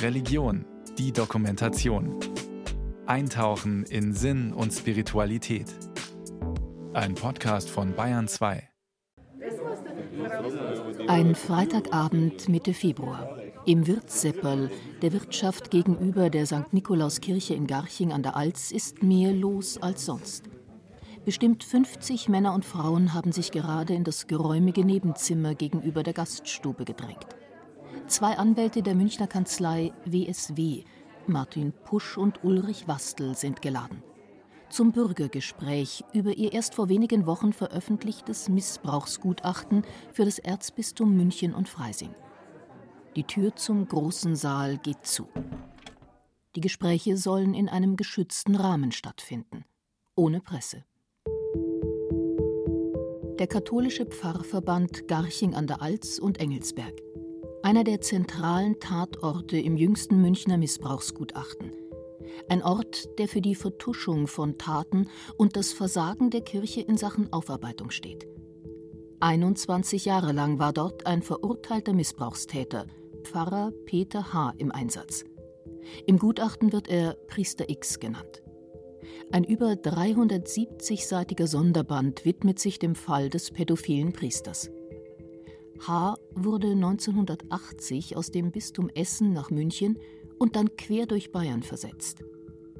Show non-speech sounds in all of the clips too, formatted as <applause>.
Religion, die Dokumentation. Eintauchen in Sinn und Spiritualität. Ein Podcast von Bayern 2. Ein Freitagabend Mitte Februar. Im Wirtssepperl, der Wirtschaft gegenüber der St. Nikolauskirche in Garching an der Alz, ist mehr los als sonst. Bestimmt 50 Männer und Frauen haben sich gerade in das geräumige Nebenzimmer gegenüber der Gaststube gedrängt. Zwei Anwälte der Münchner Kanzlei WSW, Martin Pusch und Ulrich Wastel, sind geladen. Zum Bürgergespräch über ihr erst vor wenigen Wochen veröffentlichtes Missbrauchsgutachten für das Erzbistum München und Freising. Die Tür zum großen Saal geht zu. Die Gespräche sollen in einem geschützten Rahmen stattfinden, ohne Presse. Der katholische Pfarrverband Garching an der Alz und Engelsberg. Einer der zentralen Tatorte im jüngsten Münchner Missbrauchsgutachten. Ein Ort, der für die Vertuschung von Taten und das Versagen der Kirche in Sachen Aufarbeitung steht. 21 Jahre lang war dort ein verurteilter Missbrauchstäter, Pfarrer Peter H. im Einsatz. Im Gutachten wird er Priester X genannt. Ein über 370-seitiger Sonderband widmet sich dem Fall des pädophilen Priesters. H. wurde 1980 aus dem Bistum Essen nach München und dann quer durch Bayern versetzt.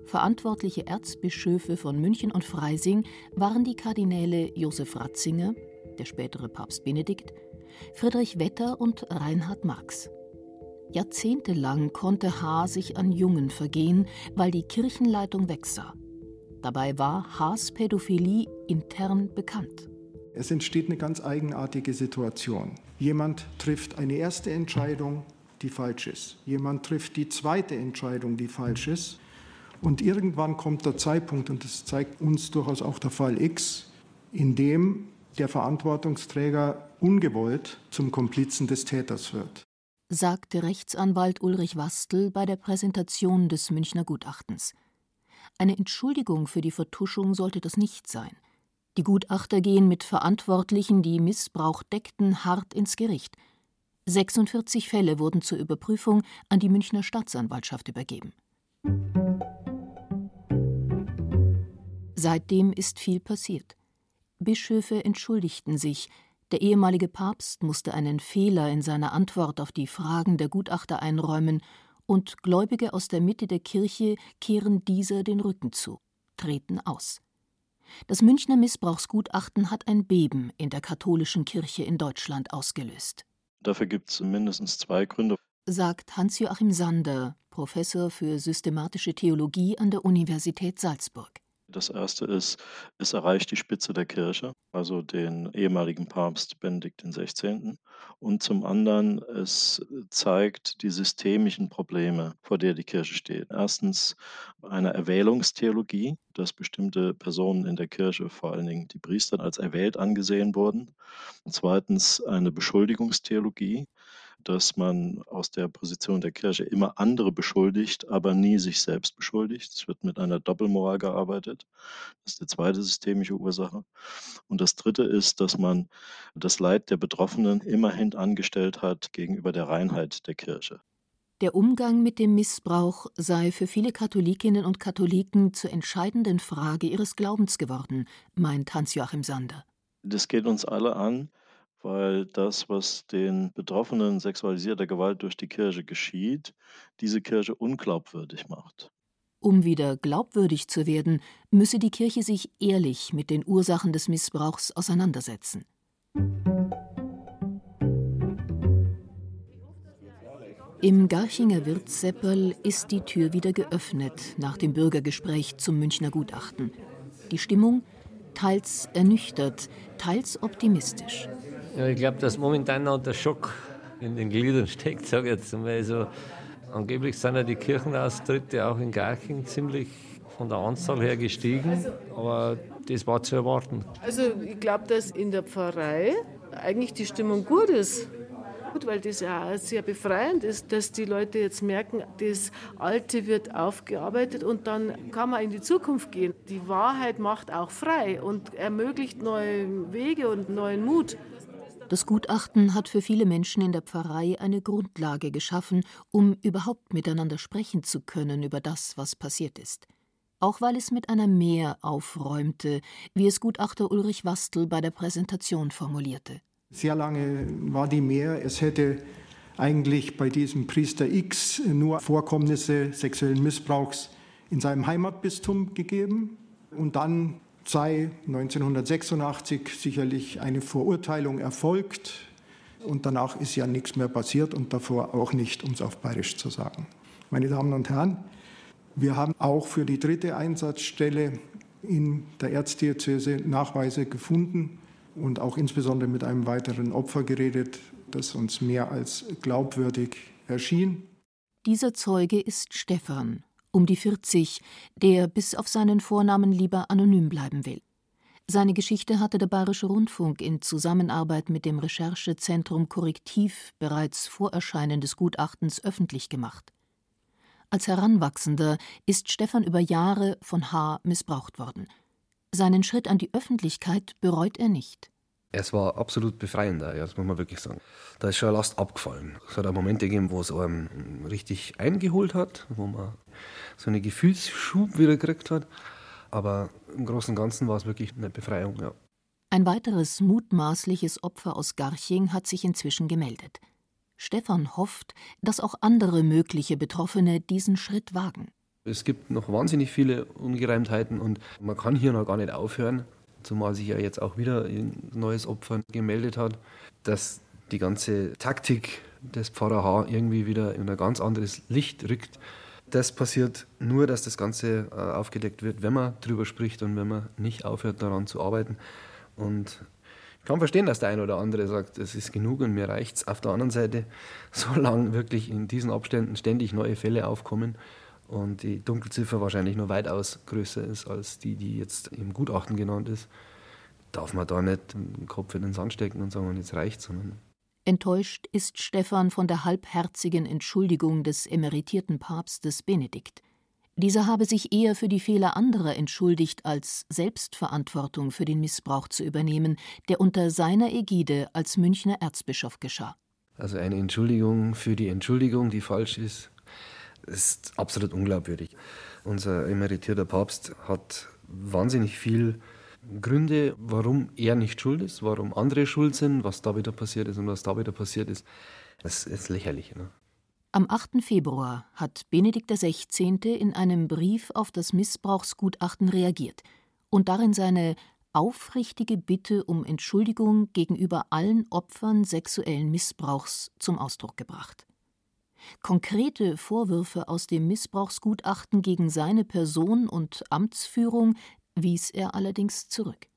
Verantwortliche Erzbischöfe von München und Freising waren die Kardinäle Josef Ratzinger, der spätere Papst Benedikt, Friedrich Wetter und Reinhard Marx. Jahrzehntelang konnte H. sich an Jungen vergehen, weil die Kirchenleitung wegsah. Dabei war Haas Pädophilie intern bekannt. Es entsteht eine ganz eigenartige Situation. Jemand trifft eine erste Entscheidung, die falsch ist. Jemand trifft die zweite Entscheidung, die falsch ist. Und irgendwann kommt der Zeitpunkt, und das zeigt uns durchaus auch der Fall X, in dem der Verantwortungsträger ungewollt zum Komplizen des Täters wird. Sagte Rechtsanwalt Ulrich Wastel bei der Präsentation des Münchner Gutachtens. Eine Entschuldigung für die Vertuschung sollte das nicht sein. Die Gutachter gehen mit Verantwortlichen, die Missbrauch deckten, hart ins Gericht. 46 Fälle wurden zur Überprüfung an die Münchner Staatsanwaltschaft übergeben. Seitdem ist viel passiert. Bischöfe entschuldigten sich, der ehemalige Papst musste einen Fehler in seiner Antwort auf die Fragen der Gutachter einräumen und Gläubige aus der Mitte der Kirche kehren dieser den Rücken zu, treten aus. Das Münchner Missbrauchsgutachten hat ein Beben in der katholischen Kirche in Deutschland ausgelöst. Dafür gibt es mindestens zwei Gründe, sagt Hans-Joachim Sander, Professor für systematische Theologie an der Universität Salzburg. Das erste ist, es erreicht die Spitze der Kirche, also den ehemaligen Papst Benedikt XVI. Und zum anderen, es zeigt die systemischen Probleme, vor der die Kirche steht. Erstens eine Erwählungstheologie, dass bestimmte Personen in der Kirche, vor allen Dingen die Priester, als erwählt angesehen wurden. Und zweitens eine Beschuldigungstheologie, dass man aus der Position der Kirche immer andere beschuldigt, aber nie sich selbst beschuldigt. Es wird mit einer Doppelmoral gearbeitet. Das ist die zweite systemische Ursache. Und das dritte ist, dass man das Leid der Betroffenen immerhin angestellt hat gegenüber der Reinheit der Kirche. Der Umgang mit dem Missbrauch sei für viele Katholikinnen und Katholiken zur entscheidenden Frage ihres Glaubens geworden, meint Hans-Joachim Sander. Das geht uns alle an weil das, was den Betroffenen sexualisierter Gewalt durch die Kirche geschieht, diese Kirche unglaubwürdig macht. Um wieder glaubwürdig zu werden, müsse die Kirche sich ehrlich mit den Ursachen des Missbrauchs auseinandersetzen. Im Garchinger Wirtssepperl ist die Tür wieder geöffnet nach dem Bürgergespräch zum Münchner Gutachten. Die Stimmung teils ernüchtert, teils optimistisch. Ja, ich glaube, dass momentan noch der Schock in den Gliedern steckt, sage ich jetzt mal. Also, angeblich sind ja die Kirchenaustritte auch in Garching ziemlich von der Anzahl her gestiegen, aber das war zu erwarten. Also ich glaube, dass in der Pfarrei eigentlich die Stimmung gut ist. Gut, weil das ja auch sehr befreiend ist, dass die Leute jetzt merken, das Alte wird aufgearbeitet und dann kann man in die Zukunft gehen. Die Wahrheit macht auch frei und ermöglicht neue Wege und neuen Mut. Das Gutachten hat für viele Menschen in der Pfarrei eine Grundlage geschaffen, um überhaupt miteinander sprechen zu können über das, was passiert ist. Auch weil es mit einer Mehr aufräumte, wie es Gutachter Ulrich Wastel bei der Präsentation formulierte. Sehr lange war die Mehr, es hätte eigentlich bei diesem Priester X nur Vorkommnisse sexuellen Missbrauchs in seinem Heimatbistum gegeben. Und dann sei 1986 sicherlich eine Verurteilung erfolgt und danach ist ja nichts mehr passiert und davor auch nicht, um es auf Bayerisch zu sagen. Meine Damen und Herren, wir haben auch für die dritte Einsatzstelle in der Erzdiözese Nachweise gefunden und auch insbesondere mit einem weiteren Opfer geredet, das uns mehr als glaubwürdig erschien. Dieser Zeuge ist Stefan, um die 40, der bis auf seinen Vornamen lieber anonym bleiben will. Seine Geschichte hatte der Bayerische Rundfunk in Zusammenarbeit mit dem Recherchezentrum Korrektiv bereits vor Erscheinen des Gutachtens öffentlich gemacht. Als Heranwachsender ist Stefan über Jahre von H. missbraucht worden. Seinen Schritt an die Öffentlichkeit bereut er nicht. Es war absolut befreiend, ja, das muss man wirklich sagen. Da ist schon eine Last abgefallen. Es hat auch Momente gegeben, wo es einem richtig eingeholt hat, wo man so einen Gefühlsschub wieder gekriegt hat. Aber im Großen und Ganzen war es wirklich eine Befreiung, ja. Ein weiteres mutmaßliches Opfer aus Garching hat sich inzwischen gemeldet. Stefan hofft, dass auch andere mögliche Betroffene diesen Schritt wagen. Es gibt noch wahnsinnig viele Ungereimtheiten und man kann hier noch gar nicht aufhören zumal sich ja jetzt auch wieder ein neues Opfer gemeldet hat, dass die ganze Taktik des Pfarrer H. irgendwie wieder in ein ganz anderes Licht rückt. Das passiert nur, dass das Ganze äh, aufgedeckt wird, wenn man drüber spricht und wenn man nicht aufhört, daran zu arbeiten. Und ich kann verstehen, dass der eine oder andere sagt, es ist genug und mir reicht es. Auf der anderen Seite, <laughs> solange wirklich in diesen Abständen ständig neue Fälle aufkommen, und die Dunkelziffer wahrscheinlich nur weitaus größer ist als die, die jetzt im Gutachten genannt ist, darf man da nicht den Kopf in den Sand stecken und sagen, jetzt reicht's. Sondern Enttäuscht ist Stefan von der halbherzigen Entschuldigung des emeritierten Papstes Benedikt. Dieser habe sich eher für die Fehler anderer entschuldigt, als Selbstverantwortung für den Missbrauch zu übernehmen, der unter seiner Ägide als Münchner Erzbischof geschah. Also eine Entschuldigung für die Entschuldigung, die falsch ist, ist absolut unglaubwürdig. Unser emeritierter Papst hat wahnsinnig viel Gründe, warum er nicht schuld ist, warum andere schuld sind, was da wieder passiert ist und was da wieder passiert ist. Das ist lächerlich. Ne? Am 8. Februar hat Benedikt XVI. in einem Brief auf das Missbrauchsgutachten reagiert und darin seine aufrichtige Bitte um Entschuldigung gegenüber allen Opfern sexuellen Missbrauchs zum Ausdruck gebracht. Konkrete Vorwürfe aus dem Missbrauchsgutachten gegen seine Person und Amtsführung wies er allerdings zurück.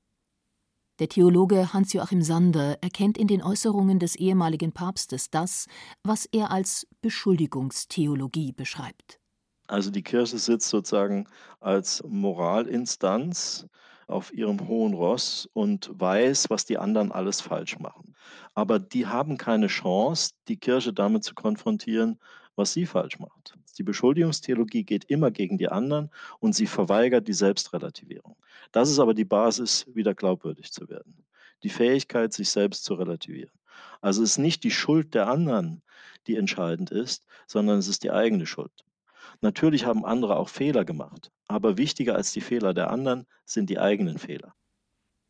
Der Theologe Hans-Joachim Sander erkennt in den Äußerungen des ehemaligen Papstes das, was er als Beschuldigungstheologie beschreibt. Also die Kirche sitzt sozusagen als Moralinstanz auf ihrem hohen Ross und weiß, was die anderen alles falsch machen. Aber die haben keine Chance, die Kirche damit zu konfrontieren, was sie falsch macht. Die Beschuldigungstheologie geht immer gegen die anderen und sie verweigert die Selbstrelativierung. Das ist aber die Basis, wieder glaubwürdig zu werden. Die Fähigkeit, sich selbst zu relativieren. Also es ist nicht die Schuld der anderen, die entscheidend ist, sondern es ist die eigene Schuld. Natürlich haben andere auch Fehler gemacht, aber wichtiger als die Fehler der anderen sind die eigenen Fehler.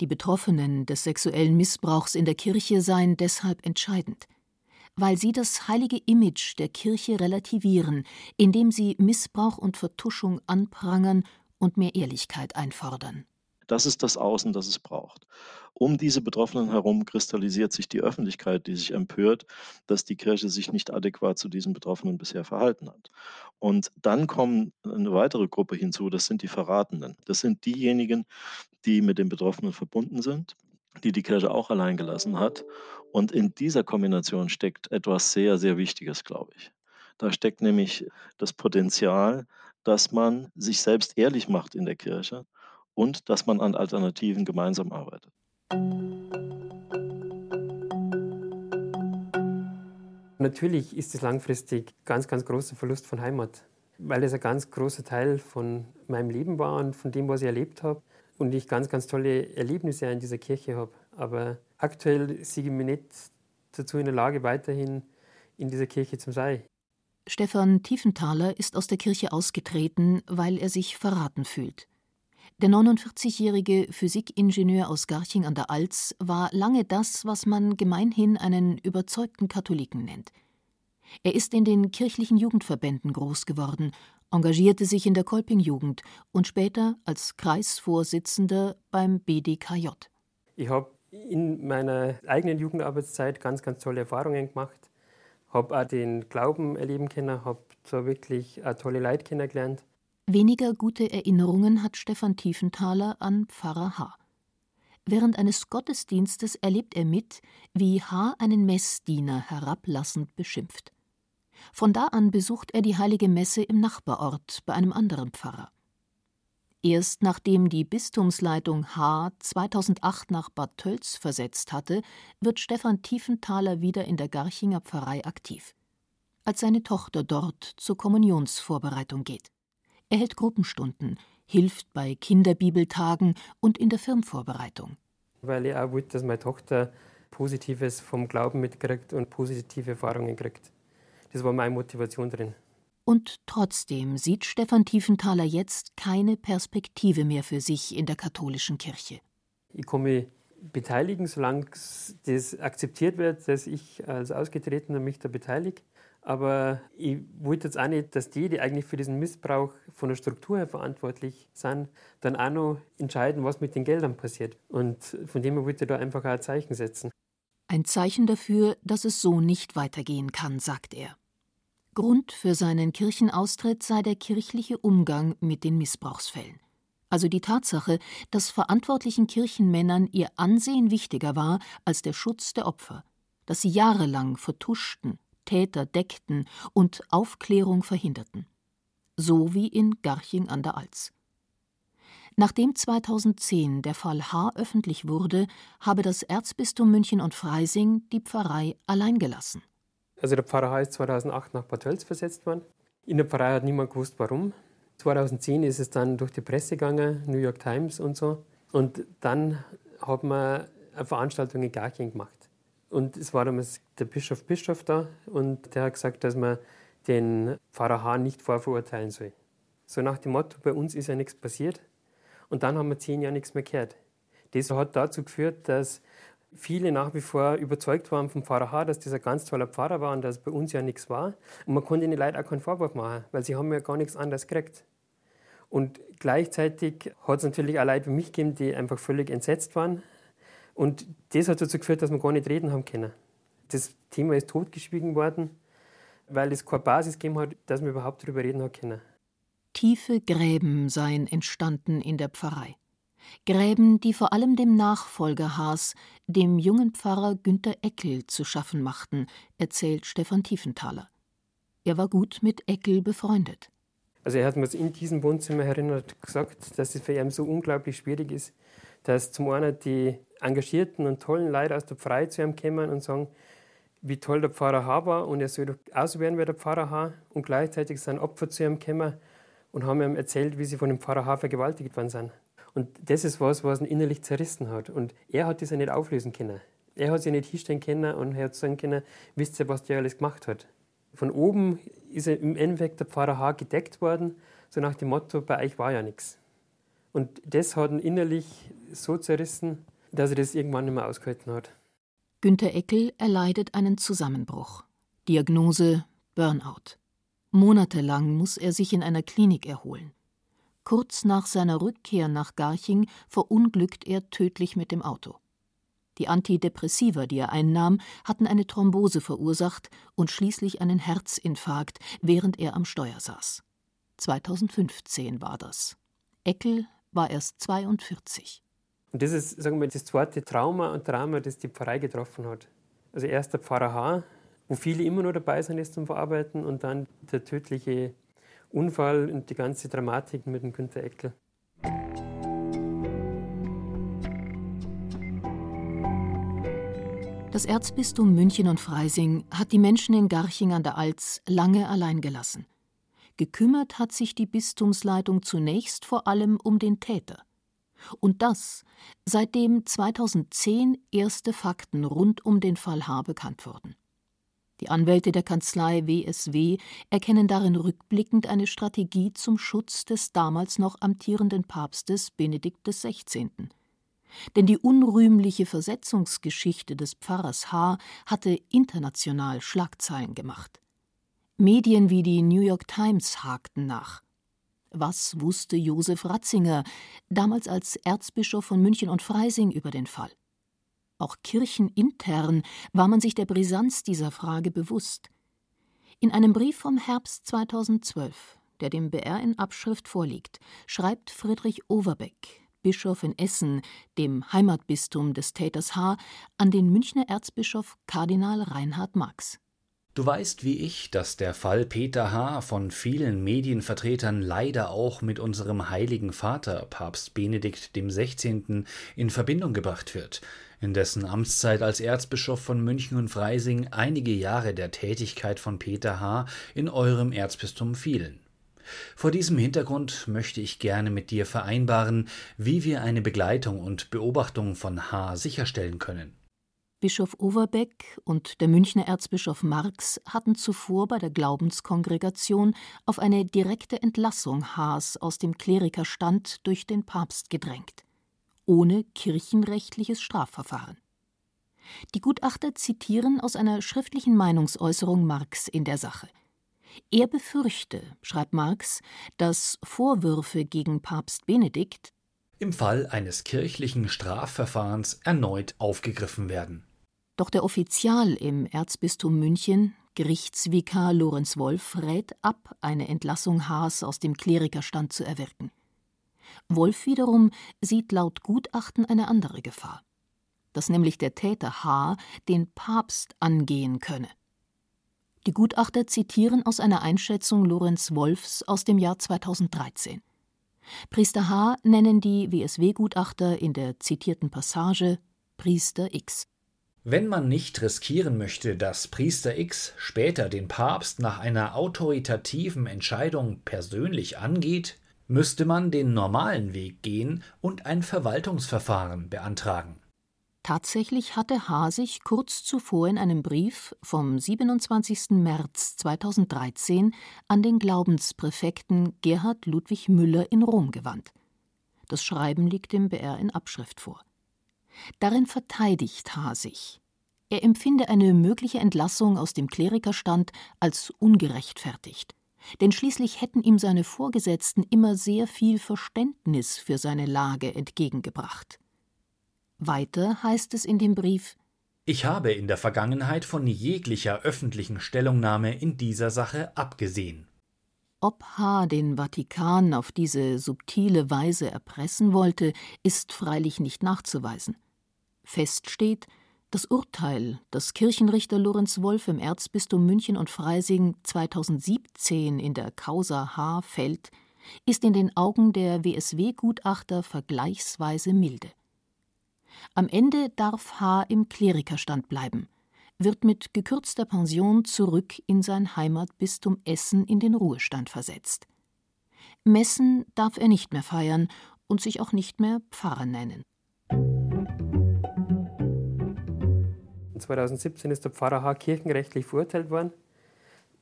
Die Betroffenen des sexuellen Missbrauchs in der Kirche seien deshalb entscheidend, weil sie das heilige Image der Kirche relativieren, indem sie Missbrauch und Vertuschung anprangern und mehr Ehrlichkeit einfordern. Das ist das Außen, das es braucht. Um diese Betroffenen herum kristallisiert sich die Öffentlichkeit, die sich empört, dass die Kirche sich nicht adäquat zu diesen Betroffenen bisher verhalten hat. Und dann kommt eine weitere Gruppe hinzu, das sind die Verratenen. Das sind diejenigen, die mit den Betroffenen verbunden sind, die die Kirche auch allein gelassen hat. Und in dieser Kombination steckt etwas sehr, sehr Wichtiges, glaube ich. Da steckt nämlich das Potenzial, dass man sich selbst ehrlich macht in der Kirche und dass man an Alternativen gemeinsam arbeitet. Natürlich ist es langfristig ganz, ganz großer Verlust von Heimat, weil es ein ganz großer Teil von meinem Leben war und von dem, was ich erlebt habe und ich ganz, ganz tolle Erlebnisse in dieser Kirche habe. Aber aktuell sehe ich mich nicht dazu in der Lage, weiterhin in dieser Kirche zu sein. Stefan Tiefenthaler ist aus der Kirche ausgetreten, weil er sich verraten fühlt. Der 49-jährige Physikingenieur aus Garching an der Alz war lange das, was man gemeinhin einen überzeugten Katholiken nennt. Er ist in den kirchlichen Jugendverbänden groß geworden, engagierte sich in der Kolpingjugend und später als Kreisvorsitzender beim BDKJ. Ich habe in meiner eigenen Jugendarbeitszeit ganz, ganz tolle Erfahrungen gemacht. Habe auch den Glauben erleben können, habe zwar wirklich tolle Leute kennengelernt Weniger gute Erinnerungen hat Stefan Tiefenthaler an Pfarrer H. Während eines Gottesdienstes erlebt er mit, wie H. einen Messdiener herablassend beschimpft. Von da an besucht er die heilige Messe im Nachbarort bei einem anderen Pfarrer. Erst nachdem die Bistumsleitung H. 2008 nach Bad Tölz versetzt hatte, wird Stefan Tiefenthaler wieder in der Garchinger Pfarrei aktiv. Als seine Tochter dort zur Kommunionsvorbereitung geht. Er hält Gruppenstunden, hilft bei Kinderbibeltagen und in der Firmenvorbereitung. Weil ich auch wollte, dass meine Tochter Positives vom Glauben mitkriegt und positive Erfahrungen kriegt. Das war meine Motivation drin. Und trotzdem sieht Stefan Tiefenthaler jetzt keine Perspektive mehr für sich in der katholischen Kirche. Ich kann mich beteiligen, solange das akzeptiert wird, dass ich als Ausgetretener mich da beteilige. Aber ich wollte jetzt auch nicht, dass die, die eigentlich für diesen Missbrauch von der Struktur her verantwortlich sind, dann auch noch entscheiden, was mit den Geldern passiert. Und von dem her wollte ich da einfach auch ein Zeichen setzen. Ein Zeichen dafür, dass es so nicht weitergehen kann, sagt er. Grund für seinen Kirchenaustritt sei der kirchliche Umgang mit den Missbrauchsfällen. Also die Tatsache, dass verantwortlichen Kirchenmännern ihr Ansehen wichtiger war als der Schutz der Opfer, dass sie jahrelang vertuschten, Täter deckten und Aufklärung verhinderten. So wie in Garching an der Alz. Nachdem 2010 der Fall H. öffentlich wurde, habe das Erzbistum München und Freising die Pfarrei allein gelassen. Also der Pfarrer H. ist 2008 nach Bad Tölz versetzt worden. In der Pfarrei hat niemand gewusst, warum. 2010 ist es dann durch die Presse gegangen, New York Times und so. Und dann hat man eine Veranstaltung in Garching gemacht. Und es war damals der Bischof Bischof da und der hat gesagt, dass man den Pfarrer Hahn nicht vorverurteilen soll. So nach dem Motto, bei uns ist ja nichts passiert. Und dann haben wir zehn Jahre nichts mehr gehört. Das hat dazu geführt, dass viele nach wie vor überzeugt waren vom Pfarrer H., dass dieser ganz toller Pfarrer war und dass bei uns ja nichts war. Und man konnte ihnen leider auch keinen Vorwurf machen, weil sie haben ja gar nichts anderes gekriegt. Und gleichzeitig hat es natürlich auch Leute wie mich gegeben, die einfach völlig entsetzt waren, und das hat dazu geführt, dass wir gar nicht reden haben können. Das Thema ist totgeschwiegen worden, weil es keine Basis gegeben hat, dass wir überhaupt darüber reden haben können. Tiefe Gräben seien entstanden in der Pfarrei. Gräben, die vor allem dem Nachfolger Haas, dem jungen Pfarrer Günter Eckel, zu schaffen machten, erzählt Stefan Tiefenthaler. Er war gut mit Eckel befreundet. Also er hat mir in diesem Wohnzimmer erinnert gesagt, dass es für ihn so unglaublich schwierig ist, dass zum einen die engagierten und tollen Leute aus der Pfarrei zu ihm kommen und sagen, wie toll der Pfarrer H. war und er soll doch auch werden wie der Pfarrer H. Und gleichzeitig sind Opfer zu ihm gekommen und haben ihm erzählt, wie sie von dem Pfarrer H. vergewaltigt worden sind. Und das ist was, was ihn innerlich zerrissen hat. Und er hat das ja nicht auflösen können. Er hat sich nicht hinstellen können und er hat sagen können, wisst ihr, was der alles gemacht hat. Von oben ist er im Endeffekt der Pfarrer H. gedeckt worden, so nach dem Motto, bei euch war ja nichts. Und das hat ihn innerlich so zerrissen, dass er das irgendwann nicht mehr ausgehalten hat. Günter Eckel erleidet einen Zusammenbruch. Diagnose Burnout. Monatelang muss er sich in einer Klinik erholen. Kurz nach seiner Rückkehr nach Garching verunglückt er tödlich mit dem Auto. Die Antidepressiva, die er einnahm, hatten eine Thrombose verursacht und schließlich einen Herzinfarkt, während er am Steuer saß. 2015 war das. Eckel war erst 42. Und das ist, sagen wir, das zweite Trauma und Drama, das die Pfarrei getroffen hat. Also erst der Pfarrer H., wo viele immer noch dabei sind, das zum Verarbeiten, und dann der tödliche Unfall und die ganze Dramatik mit dem Günter Eckel. Das Erzbistum München und Freising hat die Menschen in Garching an der Alz lange allein gelassen. Gekümmert hat sich die Bistumsleitung zunächst vor allem um den Täter. Und das, seitdem 2010 erste Fakten rund um den Fall H. bekannt wurden. Die Anwälte der Kanzlei WSW erkennen darin rückblickend eine Strategie zum Schutz des damals noch amtierenden Papstes Benedikt XVI. Denn die unrühmliche Versetzungsgeschichte des Pfarrers H. hatte international Schlagzeilen gemacht. Medien wie die New York Times hakten nach. Was wusste Josef Ratzinger, damals als Erzbischof von München und Freising, über den Fall? Auch kirchenintern war man sich der Brisanz dieser Frage bewusst. In einem Brief vom Herbst 2012, der dem BR in Abschrift vorliegt, schreibt Friedrich Overbeck, Bischof in Essen, dem Heimatbistum des Täters H., an den Münchner Erzbischof Kardinal Reinhard Marx. Du weißt wie ich, dass der Fall Peter H. von vielen Medienvertretern leider auch mit unserem heiligen Vater, Papst Benedikt XVI., in Verbindung gebracht wird, in dessen Amtszeit als Erzbischof von München und Freising einige Jahre der Tätigkeit von Peter H. in eurem Erzbistum fielen. Vor diesem Hintergrund möchte ich gerne mit dir vereinbaren, wie wir eine Begleitung und Beobachtung von H. sicherstellen können. Bischof Overbeck und der Münchner Erzbischof Marx hatten zuvor bei der Glaubenskongregation auf eine direkte Entlassung Haas aus dem Klerikerstand durch den Papst gedrängt, ohne kirchenrechtliches Strafverfahren. Die Gutachter zitieren aus einer schriftlichen Meinungsäußerung Marx in der Sache. Er befürchte, schreibt Marx, dass Vorwürfe gegen Papst Benedikt im Fall eines kirchlichen Strafverfahrens erneut aufgegriffen werden. Doch der Offizial im Erzbistum München, Gerichtsvikar Lorenz Wolf, rät ab, eine Entlassung Haas aus dem Klerikerstand zu erwirken. Wolf wiederum sieht laut Gutachten eine andere Gefahr, dass nämlich der Täter H. den Papst angehen könne. Die Gutachter zitieren aus einer Einschätzung Lorenz Wolfs aus dem Jahr 2013. Priester H. nennen die WSW-Gutachter in der zitierten Passage Priester X. Wenn man nicht riskieren möchte, dass Priester X später den Papst nach einer autoritativen Entscheidung persönlich angeht, müsste man den normalen Weg gehen und ein Verwaltungsverfahren beantragen. Tatsächlich hatte H. sich kurz zuvor in einem Brief vom 27. März 2013 an den Glaubenspräfekten Gerhard Ludwig Müller in Rom gewandt. Das Schreiben liegt dem BR in Abschrift vor. Darin verteidigt H. sich. Er empfinde eine mögliche Entlassung aus dem Klerikerstand als ungerechtfertigt. Denn schließlich hätten ihm seine Vorgesetzten immer sehr viel Verständnis für seine Lage entgegengebracht. Weiter heißt es in dem Brief Ich habe in der Vergangenheit von jeglicher öffentlichen Stellungnahme in dieser Sache abgesehen. Ob H. den Vatikan auf diese subtile Weise erpressen wollte, ist freilich nicht nachzuweisen. Fest steht, das Urteil, das Kirchenrichter Lorenz Wolf im Erzbistum München und Freising 2017 in der Causa H. fällt, ist in den Augen der WSW-Gutachter vergleichsweise milde. Am Ende darf H. im Klerikerstand bleiben, wird mit gekürzter Pension zurück in sein Heimatbistum Essen in den Ruhestand versetzt. Messen darf er nicht mehr feiern und sich auch nicht mehr Pfarrer nennen. 2017 ist der Pfarrer H. kirchenrechtlich verurteilt worden.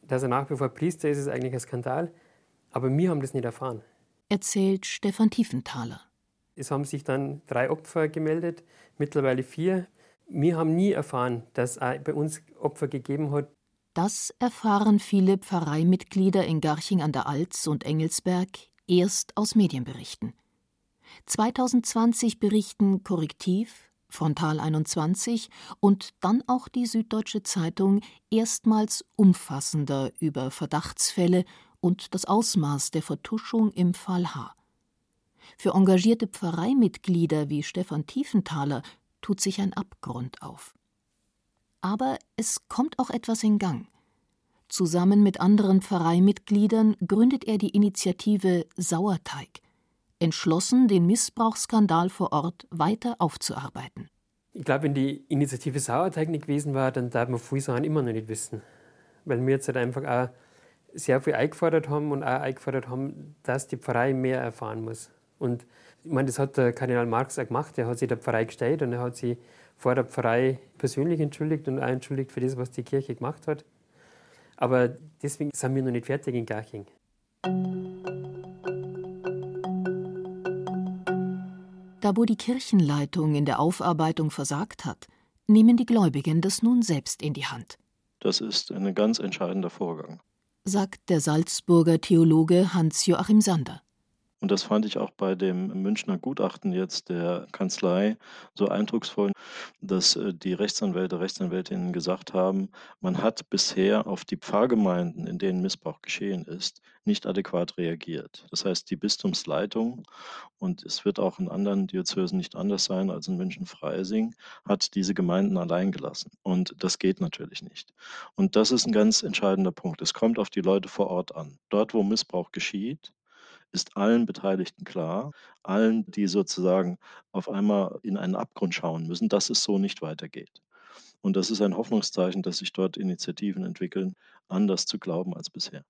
Dass er nach wie vor Priester ist, ist eigentlich ein Skandal. Aber wir haben das nicht erfahren. Erzählt Stefan Tiefenthaler. Es haben sich dann drei Opfer gemeldet, mittlerweile vier. Wir haben nie erfahren, dass es bei uns Opfer gegeben hat. Das erfahren viele Pfarreimitglieder in Garching an der Alz und Engelsberg erst aus Medienberichten. 2020 berichten Korrektiv, Frontal 21 und dann auch die Süddeutsche Zeitung erstmals umfassender über Verdachtsfälle und das Ausmaß der Vertuschung im Fall H. Für engagierte Pfarreimitglieder wie Stefan Tiefenthaler tut sich ein Abgrund auf. Aber es kommt auch etwas in Gang. Zusammen mit anderen Pfarreimitgliedern gründet er die Initiative Sauerteig – entschlossen, den Missbrauchsskandal vor Ort weiter aufzuarbeiten. Ich glaube, wenn die Initiative Sauerteig nicht gewesen war, dann darf man viele Sachen immer noch nicht wissen. Weil wir jetzt halt einfach auch sehr viel eingefordert haben und auch eingefordert haben, dass die Pfarrei mehr erfahren muss. Und Ich meine, das hat der Kardinal Marx auch gemacht. Er hat sich der Pfarrei gestellt und er hat sich vor der Pfarrei persönlich entschuldigt und auch entschuldigt für das, was die Kirche gemacht hat. Aber deswegen sind wir noch nicht fertig in Garching. Da wo die Kirchenleitung in der Aufarbeitung versagt hat, nehmen die Gläubigen das nun selbst in die Hand. Das ist ein ganz entscheidender Vorgang, sagt der Salzburger Theologe Hans-Joachim Sander. Und das fand ich auch bei dem Münchner Gutachten jetzt der Kanzlei so eindrucksvoll, dass äh, die Rechtsanwälte, Rechtsanwältinnen gesagt haben, man hat bisher auf die Pfarrgemeinden, in denen Missbrauch geschehen ist, nicht adäquat reagiert. Das heißt, die Bistumsleitung, und es wird auch in anderen Diözesen nicht anders sein als in München-Freising, hat diese Gemeinden allein gelassen. Und das geht natürlich nicht. Und das ist ein ganz entscheidender Punkt. Es kommt auf die Leute vor Ort an. Dort, wo Missbrauch geschieht, ist allen Beteiligten klar, allen, die sozusagen auf einmal in einen Abgrund schauen müssen, dass es so nicht weitergeht. Und das ist ein Hoffnungszeichen, dass sich dort Initiativen entwickeln, anders zu glauben als bisher.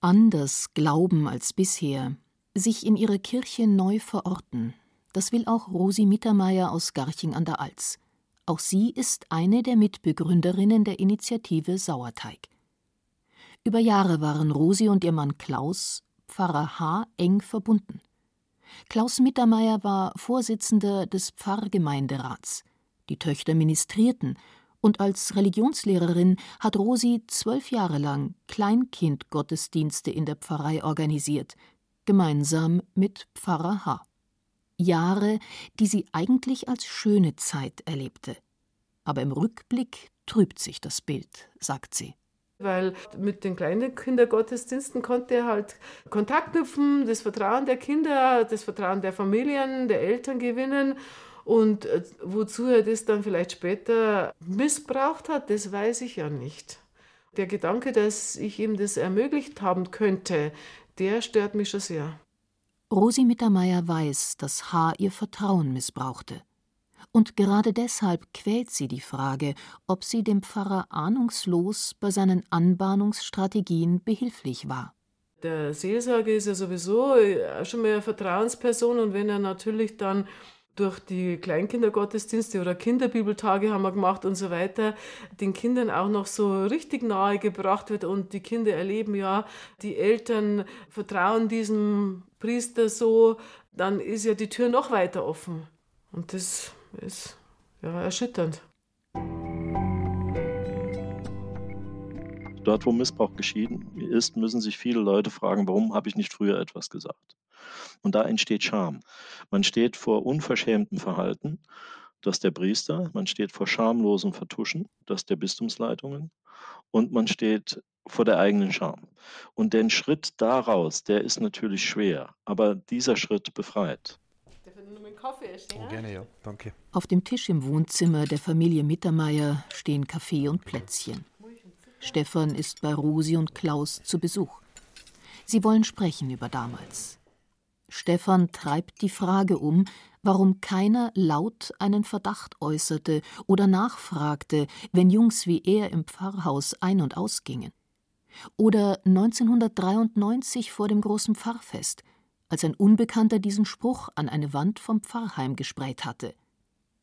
Anders glauben als bisher, sich in ihre Kirche neu verorten, das will auch Rosi Mittermeier aus Garching an der Alz. Auch sie ist eine der Mitbegründerinnen der Initiative Sauerteig. Über Jahre waren Rosi und ihr Mann Klaus Pfarrer H. eng verbunden. Klaus Mittermeier war Vorsitzender des Pfarrgemeinderats. Die Töchter ministrierten, und als Religionslehrerin hat Rosi zwölf Jahre lang Kleinkindgottesdienste in der Pfarrei organisiert, gemeinsam mit Pfarrer H. Jahre, die sie eigentlich als schöne Zeit erlebte. Aber im Rückblick trübt sich das Bild, sagt sie weil mit den kleinen Kindergottesdiensten konnte er halt Kontakt knüpfen, das Vertrauen der Kinder, das Vertrauen der Familien, der Eltern gewinnen. Und äh, wozu er das dann vielleicht später missbraucht hat, das weiß ich ja nicht. Der Gedanke, dass ich ihm das ermöglicht haben könnte, der stört mich schon sehr. Rosi Mittermeier weiß, dass H. ihr Vertrauen missbrauchte. Und gerade deshalb quält sie die Frage, ob sie dem Pfarrer ahnungslos bei seinen Anbahnungsstrategien behilflich war. Der Seelsorger ist ja sowieso schon mal eine Vertrauensperson und wenn er natürlich dann durch die Kleinkindergottesdienste oder Kinderbibeltage haben wir gemacht und so weiter, den Kindern auch noch so richtig nahe gebracht wird und die Kinder erleben ja, die Eltern vertrauen diesem Priester so, dann ist ja die Tür noch weiter offen. Und das ist ja erschütternd. Dort, wo Missbrauch geschieden ist, müssen sich viele Leute fragen, warum habe ich nicht früher etwas gesagt? Und da entsteht Scham. Man steht vor unverschämtem Verhalten, das der Priester, man steht vor schamlosem Vertuschen, das der Bistumsleitungen, und man steht vor der eigenen Scham. Und den Schritt daraus, der ist natürlich schwer, aber dieser Schritt befreit. Kaffee Oh, gerne, ja. Danke. Auf dem Tisch im Wohnzimmer der Familie Mittermeier stehen Kaffee und Plätzchen. Stefan ist bei Rosi und Klaus zu Besuch. Sie wollen sprechen über damals. Stefan treibt die Frage um, warum keiner laut einen Verdacht äußerte oder nachfragte, wenn Jungs wie er im Pfarrhaus ein- und ausgingen. Oder 1993 vor dem großen Pfarrfest, als ein Unbekannter diesen Spruch an eine Wand vom Pfarrheim gesprayt hatte.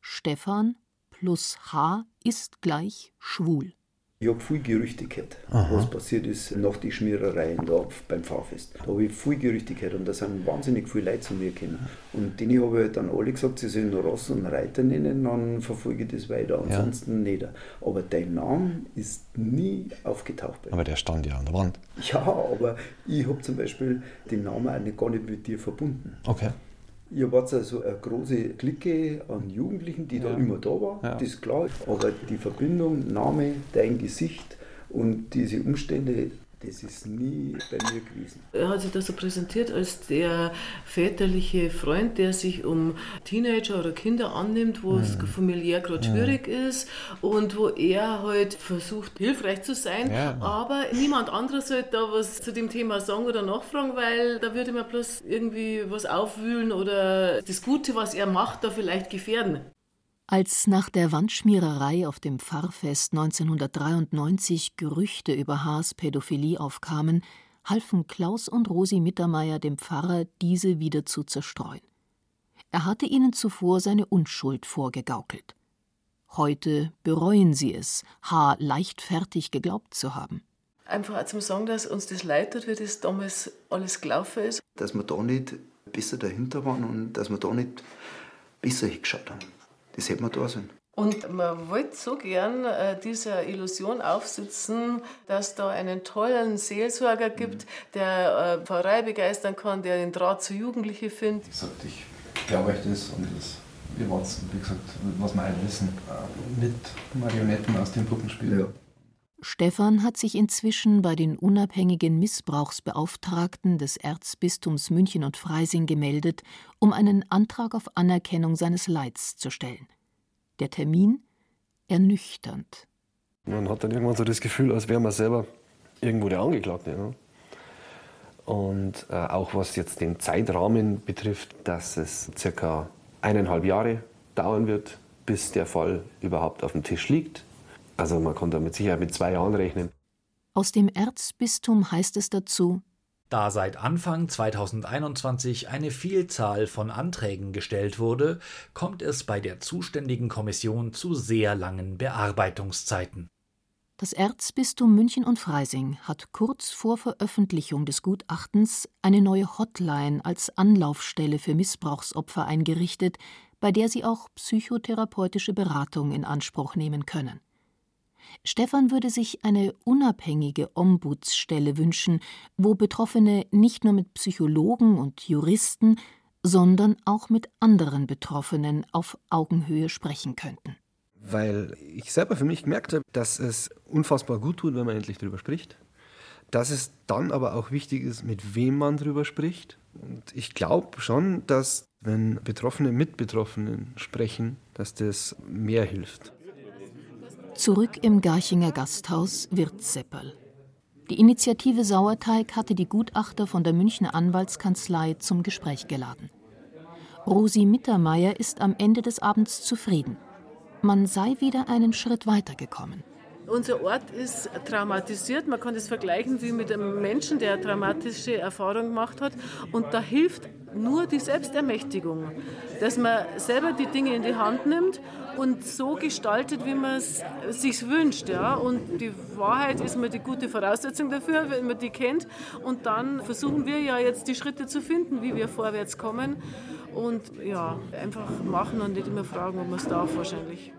Stefan plus H ist gleich schwul. Ich habe viel Gerüchte gehört, Aha. was passiert ist nach den Schmierereien da beim Fahrfest. Da habe ich viel Gerüchte gehört und da sind wahnsinnig viele Leute zu mir gekommen. Und denen habe ich dann alle gesagt, sie sollen Ross und Reiter nennen, dann verfolge ich das weiter, ansonsten ja. nicht. Aber dein Name ist nie aufgetaucht. aber der stand ja an der Wand. Ja, aber ich habe zum Beispiel den Namen auch gar nicht mit dir verbunden. Okay. Ihr wart also eine große Clique an Jugendlichen, die ja. da immer da war, ja. das ist klar. Aber die Verbindung, Name, dein Gesicht und diese Umstände, das ist nie bei mir gewesen. Er hat sich da so präsentiert als der väterliche Freund, der sich um Teenager oder Kinder annimmt, wo mhm. es familiär gerade mhm. schwierig ist und wo er halt versucht, hilfreich zu sein. Ja. Aber niemand anderes sollte da was zu dem Thema sagen oder nachfragen, weil da würde man bloß irgendwie was aufwühlen oder das Gute, was er macht, da vielleicht gefährden. Als nach der Wandschmiererei auf dem Pfarrfest 1993 Gerüchte über Haas Pädophilie aufkamen, halfen Klaus und Rosi Mittermeier dem Pfarrer, diese wieder zu zerstreuen. Er hatte ihnen zuvor seine Unschuld vorgegaukelt. Heute bereuen sie es, H. leichtfertig geglaubt zu haben. Einfach auch zum Sagen, dass uns das leid tut, wie das damals alles gelaufen ist. Dass wir da nicht besser dahinter waren und dass wir da nicht besser hingeschaut haben. Das hätte man da sein. Und man wollte so gern äh, dieser Illusion aufsitzen, dass da einen tollen Seelsorger gibt, der äh, Pfarrei begeistern kann, der den Draht zu Jugendlichen findet. Ich sagte, ich glaube euch das und das, ihr wart wie gesagt, was wir alle wissen, äh, mit Marionetten aus dem Puppenspiel. Ja. Stefan hat sich inzwischen bei den unabhängigen Missbrauchsbeauftragten des Erzbistums München und Freising gemeldet, um einen Antrag auf Anerkennung seines Leids zu stellen. Der Termin ernüchternd. Man hat dann irgendwann so das Gefühl, als wäre man selber irgendwo der Angeklagte. Ja. Und äh, auch was jetzt den Zeitrahmen betrifft, dass es circa eineinhalb Jahre dauern wird, bis der Fall überhaupt auf dem Tisch liegt. Also man kann da mit Sicherheit mit zwei Jahren rechnen. Aus dem Erzbistum heißt es dazu, da seit Anfang 2021 eine Vielzahl von Anträgen gestellt wurde, kommt es bei der zuständigen Kommission zu sehr langen Bearbeitungszeiten. Das Erzbistum München und Freising hat kurz vor Veröffentlichung des Gutachtens eine neue Hotline als Anlaufstelle für Missbrauchsopfer eingerichtet, bei der sie auch psychotherapeutische Beratung in Anspruch nehmen können. Stefan würde sich eine unabhängige Ombudsstelle wünschen, wo Betroffene nicht nur mit Psychologen und Juristen, sondern auch mit anderen Betroffenen auf Augenhöhe sprechen könnten. Weil ich selber für mich gemerkt habe, dass es unfassbar gut tut, wenn man endlich darüber spricht. Dass es dann aber auch wichtig ist, mit wem man darüber spricht. Und ich glaube schon, dass wenn Betroffene mit Betroffenen sprechen, dass das mehr hilft. Zurück im Garchinger Gasthaus wird Seppel. Die Initiative Sauerteig hatte die Gutachter von der Münchner Anwaltskanzlei zum Gespräch geladen. Rosi Mittermeier ist am Ende des Abends zufrieden. Man sei wieder einen Schritt weitergekommen. Unser Ort ist traumatisiert. Man kann das vergleichen wie mit einem Menschen, der traumatische Erfahrungen gemacht hat. Und da hilft nur die Selbstermächtigung, dass man selber die Dinge in die Hand nimmt und so gestaltet, wie man es sich wünscht. Ja? Und die Wahrheit ist immer die gute Voraussetzung dafür, wenn man die kennt. Und dann versuchen wir ja jetzt die Schritte zu finden, wie wir vorwärts kommen. Und ja, einfach machen und nicht immer fragen, ob man es darf wahrscheinlich.